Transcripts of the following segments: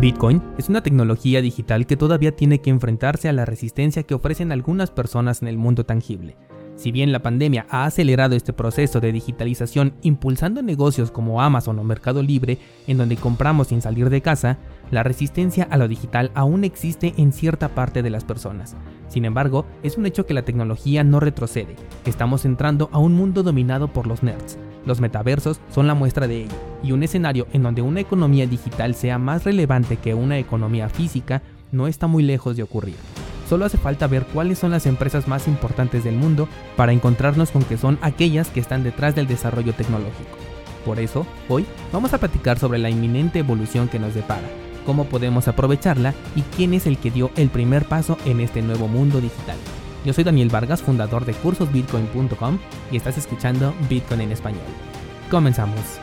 Bitcoin es una tecnología digital que todavía tiene que enfrentarse a la resistencia que ofrecen algunas personas en el mundo tangible. Si bien la pandemia ha acelerado este proceso de digitalización impulsando negocios como Amazon o Mercado Libre, en donde compramos sin salir de casa, la resistencia a lo digital aún existe en cierta parte de las personas. Sin embargo, es un hecho que la tecnología no retrocede, estamos entrando a un mundo dominado por los nerds. Los metaversos son la muestra de ello, y un escenario en donde una economía digital sea más relevante que una economía física no está muy lejos de ocurrir. Solo hace falta ver cuáles son las empresas más importantes del mundo para encontrarnos con que son aquellas que están detrás del desarrollo tecnológico. Por eso, hoy vamos a platicar sobre la inminente evolución que nos depara, cómo podemos aprovecharla y quién es el que dio el primer paso en este nuevo mundo digital. Yo soy Daniel Vargas, fundador de cursosbitcoin.com y estás escuchando Bitcoin en español. Comenzamos.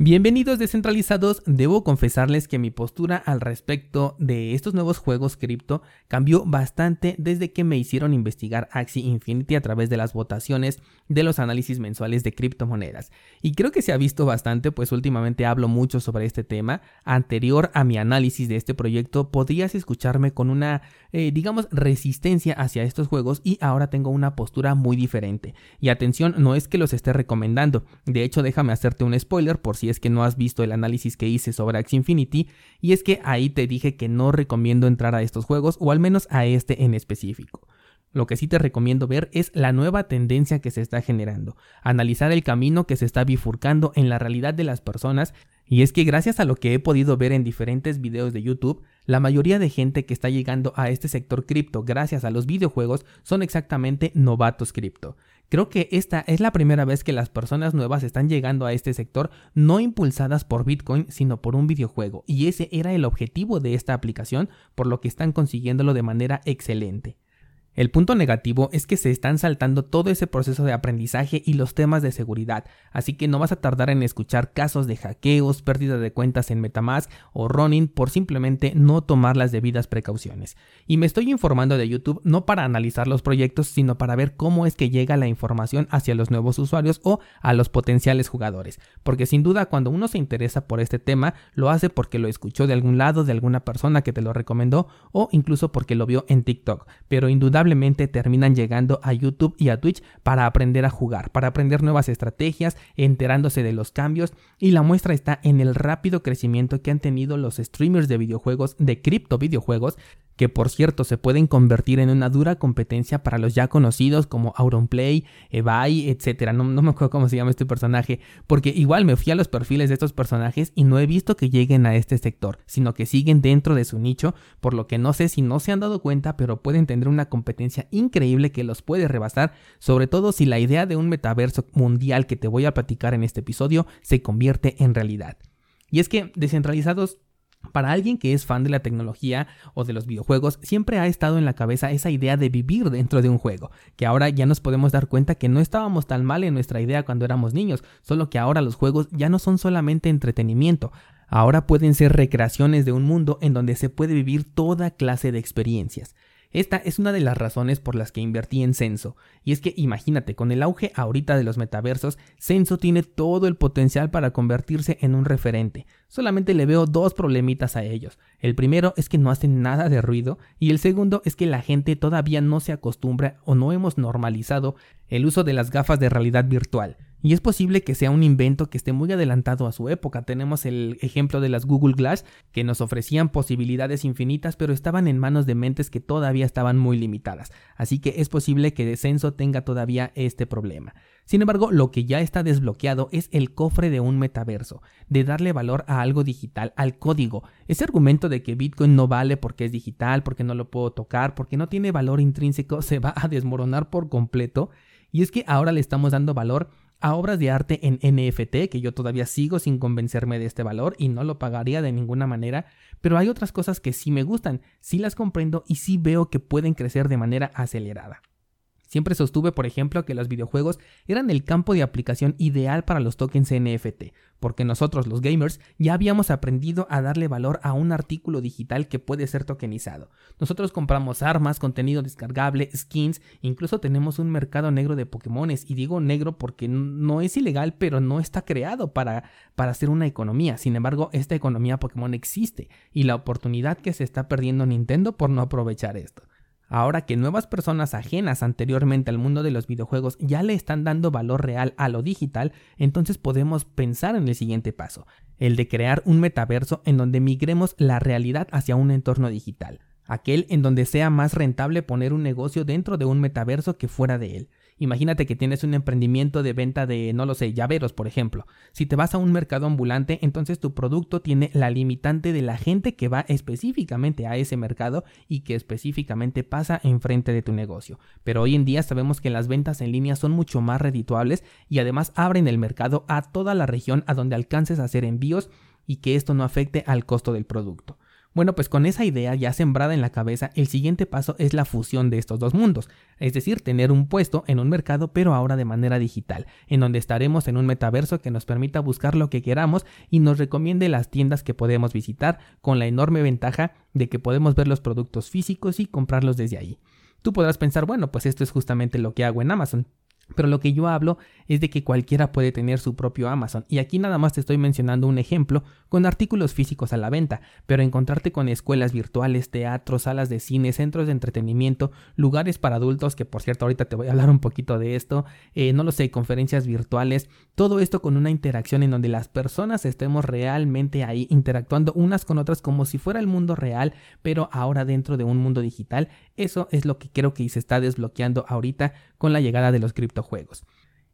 Bienvenidos descentralizados, debo confesarles que mi postura al respecto de estos nuevos juegos cripto cambió bastante desde que me hicieron investigar Axie Infinity a través de las votaciones de los análisis mensuales de criptomonedas. Y creo que se ha visto bastante, pues últimamente hablo mucho sobre este tema. Anterior a mi análisis de este proyecto, podrías escucharme con una, eh, digamos, resistencia hacia estos juegos y ahora tengo una postura muy diferente. Y atención, no es que los esté recomendando, de hecho déjame hacerte un spoiler por si es que no has visto el análisis que hice sobre Axie Infinity, y es que ahí te dije que no recomiendo entrar a estos juegos, o al menos a este en específico. Lo que sí te recomiendo ver es la nueva tendencia que se está generando, analizar el camino que se está bifurcando en la realidad de las personas, y es que gracias a lo que he podido ver en diferentes videos de YouTube, la mayoría de gente que está llegando a este sector cripto gracias a los videojuegos son exactamente novatos cripto. Creo que esta es la primera vez que las personas nuevas están llegando a este sector no impulsadas por Bitcoin, sino por un videojuego, y ese era el objetivo de esta aplicación, por lo que están consiguiéndolo de manera excelente. El punto negativo es que se están saltando todo ese proceso de aprendizaje y los temas de seguridad, así que no vas a tardar en escuchar casos de hackeos, pérdida de cuentas en Metamask o running por simplemente no tomar las debidas precauciones. Y me estoy informando de YouTube no para analizar los proyectos, sino para ver cómo es que llega la información hacia los nuevos usuarios o a los potenciales jugadores, porque sin duda cuando uno se interesa por este tema, lo hace porque lo escuchó de algún lado, de alguna persona que te lo recomendó o incluso porque lo vio en TikTok, pero indudablemente terminan llegando a YouTube y a Twitch para aprender a jugar, para aprender nuevas estrategias, enterándose de los cambios. Y la muestra está en el rápido crecimiento que han tenido los streamers de videojuegos, de cripto videojuegos, que por cierto se pueden convertir en una dura competencia para los ya conocidos como Auronplay, Evai, etc. No, me acuerdo cómo se llama este personaje, porque igual me fui a los perfiles de estos personajes y no he visto que lleguen a este sector, sino que siguen dentro de su nicho, por lo que no sé si no se han dado cuenta, pero pueden tener una competencia increíble que los puede rebasar, sobre todo si la idea de un metaverso mundial que te voy a platicar en este episodio se convierte en realidad. Y es que descentralizados para alguien que es fan de la tecnología o de los videojuegos, siempre ha estado en la cabeza esa idea de vivir dentro de un juego, que ahora ya nos podemos dar cuenta que no estábamos tan mal en nuestra idea cuando éramos niños, solo que ahora los juegos ya no son solamente entretenimiento, ahora pueden ser recreaciones de un mundo en donde se puede vivir toda clase de experiencias. Esta es una de las razones por las que invertí en Censo, y es que imagínate, con el auge ahorita de los metaversos, Censo tiene todo el potencial para convertirse en un referente. Solamente le veo dos problemitas a ellos. El primero es que no hacen nada de ruido, y el segundo es que la gente todavía no se acostumbra o no hemos normalizado el uso de las gafas de realidad virtual. Y es posible que sea un invento que esté muy adelantado a su época. Tenemos el ejemplo de las Google Glass, que nos ofrecían posibilidades infinitas, pero estaban en manos de mentes que todavía estaban muy limitadas. Así que es posible que Descenso tenga todavía este problema. Sin embargo, lo que ya está desbloqueado es el cofre de un metaverso, de darle valor a algo digital, al código. Ese argumento de que Bitcoin no vale porque es digital, porque no lo puedo tocar, porque no tiene valor intrínseco, se va a desmoronar por completo. Y es que ahora le estamos dando valor a obras de arte en NFT, que yo todavía sigo sin convencerme de este valor y no lo pagaría de ninguna manera, pero hay otras cosas que sí me gustan, sí las comprendo y sí veo que pueden crecer de manera acelerada. Siempre sostuve, por ejemplo, que los videojuegos eran el campo de aplicación ideal para los tokens NFT, porque nosotros los gamers ya habíamos aprendido a darle valor a un artículo digital que puede ser tokenizado. Nosotros compramos armas, contenido descargable, skins, incluso tenemos un mercado negro de Pokémones, y digo negro porque no es ilegal, pero no está creado para, para hacer una economía. Sin embargo, esta economía Pokémon existe, y la oportunidad que se está perdiendo Nintendo por no aprovechar esto. Ahora que nuevas personas ajenas anteriormente al mundo de los videojuegos ya le están dando valor real a lo digital, entonces podemos pensar en el siguiente paso, el de crear un metaverso en donde migremos la realidad hacia un entorno digital, aquel en donde sea más rentable poner un negocio dentro de un metaverso que fuera de él. Imagínate que tienes un emprendimiento de venta de, no lo sé, llaveros, por ejemplo. Si te vas a un mercado ambulante, entonces tu producto tiene la limitante de la gente que va específicamente a ese mercado y que específicamente pasa enfrente de tu negocio. Pero hoy en día sabemos que las ventas en línea son mucho más redituables y además abren el mercado a toda la región a donde alcances a hacer envíos y que esto no afecte al costo del producto. Bueno, pues con esa idea ya sembrada en la cabeza, el siguiente paso es la fusión de estos dos mundos, es decir, tener un puesto en un mercado pero ahora de manera digital, en donde estaremos en un metaverso que nos permita buscar lo que queramos y nos recomiende las tiendas que podemos visitar, con la enorme ventaja de que podemos ver los productos físicos y comprarlos desde ahí. Tú podrás pensar, bueno, pues esto es justamente lo que hago en Amazon. Pero lo que yo hablo es de que cualquiera puede tener su propio Amazon. Y aquí nada más te estoy mencionando un ejemplo con artículos físicos a la venta, pero encontrarte con escuelas virtuales, teatros, salas de cine, centros de entretenimiento, lugares para adultos, que por cierto ahorita te voy a hablar un poquito de esto, eh, no lo sé, conferencias virtuales, todo esto con una interacción en donde las personas estemos realmente ahí interactuando unas con otras como si fuera el mundo real, pero ahora dentro de un mundo digital. Eso es lo que creo que se está desbloqueando ahorita con la llegada de los criptojuegos.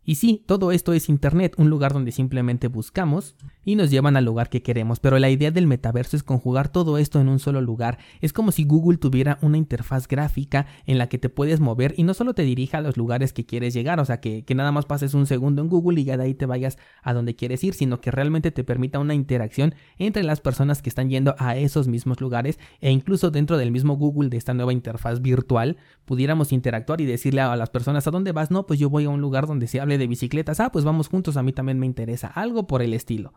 Y sí, todo esto es Internet, un lugar donde simplemente buscamos y nos llevan al lugar que queremos, pero la idea del metaverso es conjugar todo esto en un solo lugar. Es como si Google tuviera una interfaz gráfica en la que te puedes mover y no solo te dirija a los lugares que quieres llegar, o sea, que, nada más pases un segundo en Google y ya de ahí te vayas a donde quieres ir, sino que realmente te permita una interacción entre las personas que están yendo a esos mismos lugares e incluso dentro del mismo Google de esta nueva interfaz virtual pudiéramos interactuar y decirle a las personas a dónde vas, no, pues yo voy a un lugar donde se hable de bicicletas, ah, pues vamos juntos, a mí también me interesa, algo por el estilo.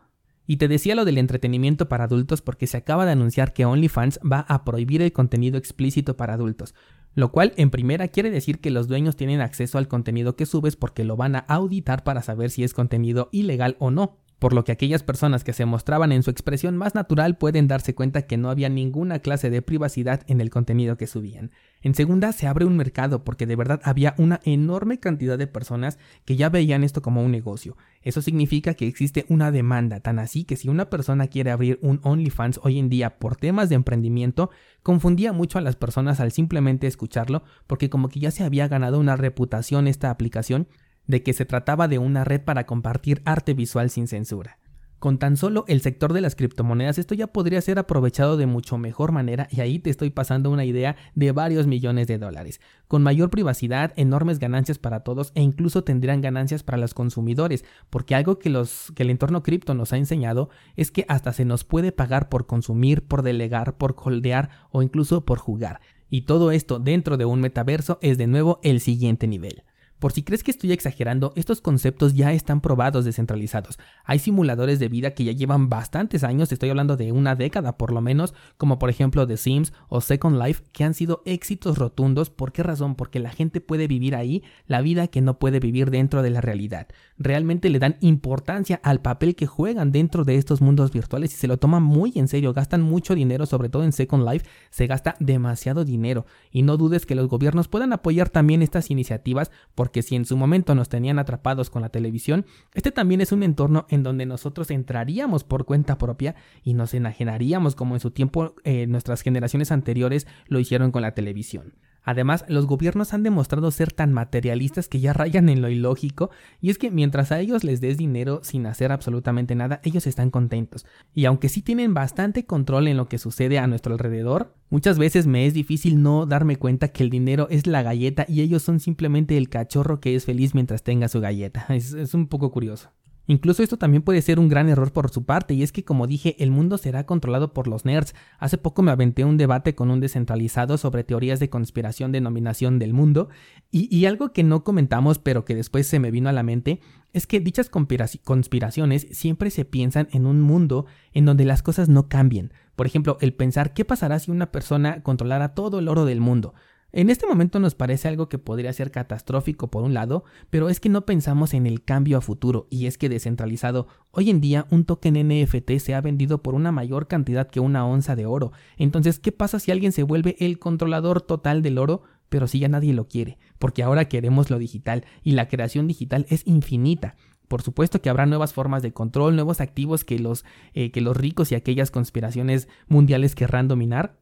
Y te decía lo del entretenimiento para adultos porque se acaba de anunciar que OnlyFans va a prohibir el contenido explícito para adultos, lo cual en primera quiere decir que los dueños tienen acceso al contenido que subes porque lo van a auditar para saber si es contenido ilegal o no por lo que aquellas personas que se mostraban en su expresión más natural pueden darse cuenta que no había ninguna clase de privacidad en el contenido que subían. En segunda, se abre un mercado porque de verdad había una enorme cantidad de personas que ya veían esto como un negocio. Eso significa que existe una demanda, tan así que si una persona quiere abrir un OnlyFans hoy en día por temas de emprendimiento, confundía mucho a las personas al simplemente escucharlo porque como que ya se había ganado una reputación esta aplicación de que se trataba de una red para compartir arte visual sin censura. Con tan solo el sector de las criptomonedas esto ya podría ser aprovechado de mucho mejor manera y ahí te estoy pasando una idea de varios millones de dólares. Con mayor privacidad, enormes ganancias para todos e incluso tendrían ganancias para los consumidores, porque algo que, el entorno cripto nos ha enseñado es que hasta se nos puede pagar por consumir, por delegar, por holdear o incluso por jugar. Y todo esto dentro de un metaverso es de nuevo el siguiente nivel. Por si crees que estoy exagerando, estos conceptos ya están probados descentralizados. Hay simuladores de vida que ya llevan bastantes años, estoy hablando de una década por lo menos, como por ejemplo The Sims o Second Life, que han sido éxitos rotundos. ¿Por qué razón? Porque la gente puede vivir ahí la vida que no puede vivir dentro de la realidad. Realmente le dan importancia al papel que juegan dentro de estos mundos virtuales y se lo toman muy en serio, gastan mucho dinero, sobre todo en Second Life, se gasta demasiado dinero. Y no dudes que los gobiernos puedan apoyar también estas iniciativas porque si en su momento nos tenían atrapados con la televisión, este también es un entorno en donde nosotros entraríamos por cuenta propia y nos enajenaríamos como en su tiempo eh, nuestras generaciones anteriores lo hicieron con la televisión. Además, los gobiernos han demostrado ser tan materialistas que ya rayan en lo ilógico, y es que mientras a ellos les des dinero sin hacer absolutamente nada, ellos están contentos. Y aunque sí tienen bastante control en lo que sucede a nuestro alrededor, muchas veces me es difícil no darme cuenta que el dinero es la galleta y ellos son simplemente el cachorro que es feliz mientras tenga su galleta. Es, un poco curioso. Incluso esto también puede ser un gran error por su parte, y es que como dije, el mundo será controlado por los nerds. Hace poco me aventé un debate con un descentralizado sobre teorías de conspiración de nominación del mundo, y, y algo que no comentamos pero que después se me vino a la mente, es que dichas conspiraciones siempre se piensan en un mundo en donde las cosas no cambien. Por ejemplo, el pensar qué pasará si una persona controlara todo el oro del mundo. En este momento nos parece algo que podría ser catastrófico por un lado, pero es que no pensamos en el cambio a futuro, y es que descentralizado, hoy en día un token NFT se ha vendido por una mayor cantidad que una onza de oro. Entonces, ¿qué pasa si alguien se vuelve el controlador total del oro? Pero si ya nadie lo quiere, porque ahora queremos lo digital, y la creación digital es infinita. Por supuesto que habrá nuevas formas de control, nuevos activos que los, eh, que los ricos y aquellas conspiraciones mundiales querrán dominar,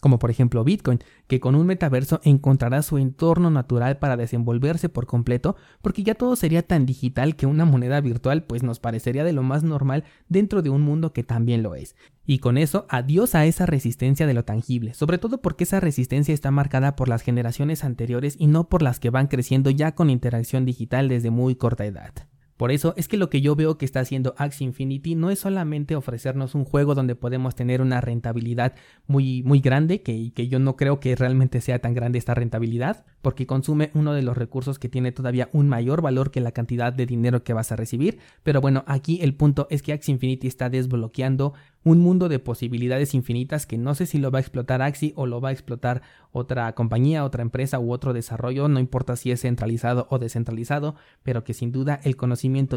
como por ejemplo Bitcoin, que con un metaverso encontrará su entorno natural para desenvolverse por completo, porque ya todo sería tan digital que una moneda virtual pues nos parecería de lo más normal dentro de un mundo que también lo es. Y con eso, adiós a esa resistencia de lo tangible, sobre todo porque esa resistencia está marcada por las generaciones anteriores y no por las que van creciendo ya con interacción digital desde muy corta edad. Por eso es que lo que yo veo que está haciendo Axie Infinity no es solamente ofrecernos un juego donde podemos tener una rentabilidad muy, muy grande, que, que yo no creo que realmente sea tan grande esta rentabilidad, porque consume uno de los recursos que tiene todavía un mayor valor que la cantidad de dinero que vas a recibir. Pero bueno, aquí el punto es que Axie Infinity está desbloqueando un mundo de posibilidades infinitas que no sé si lo va a explotar Axie o lo va a explotar otra compañía, otra empresa u otro desarrollo, no importa si es centralizado o descentralizado, pero que sin duda el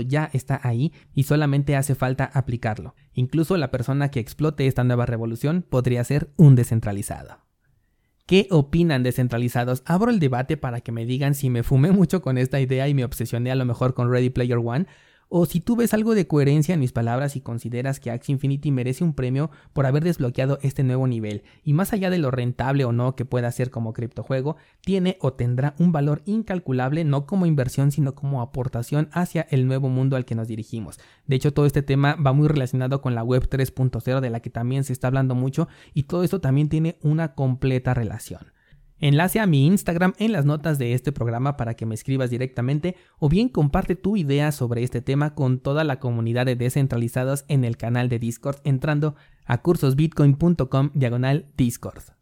ya está ahí y solamente hace falta aplicarlo. Incluso la persona que explote esta nueva revolución podría ser un descentralizado. ¿Qué opinan descentralizados? Abro el debate para que me digan si me fumé mucho con esta idea y me obsesioné a lo mejor con Ready Player One o si tú ves algo de coherencia en mis palabras y consideras que Axie Infinity merece un premio por haber desbloqueado este nuevo nivel, y más allá de lo rentable o no que pueda ser como criptojuego, tiene o tendrá un valor incalculable no como inversión sino como aportación hacia el nuevo mundo al que nos dirigimos. De hecho, todo este tema va muy relacionado con la web 3.0 de la que también se está hablando mucho y todo esto también tiene una completa relación. Enlace a mi Instagram en las notas de este programa para que me escribas directamente o bien comparte tu idea sobre este tema con toda la comunidad de descentralizados en el canal de Discord entrando a cursosbitcoin.com diagonal Discord.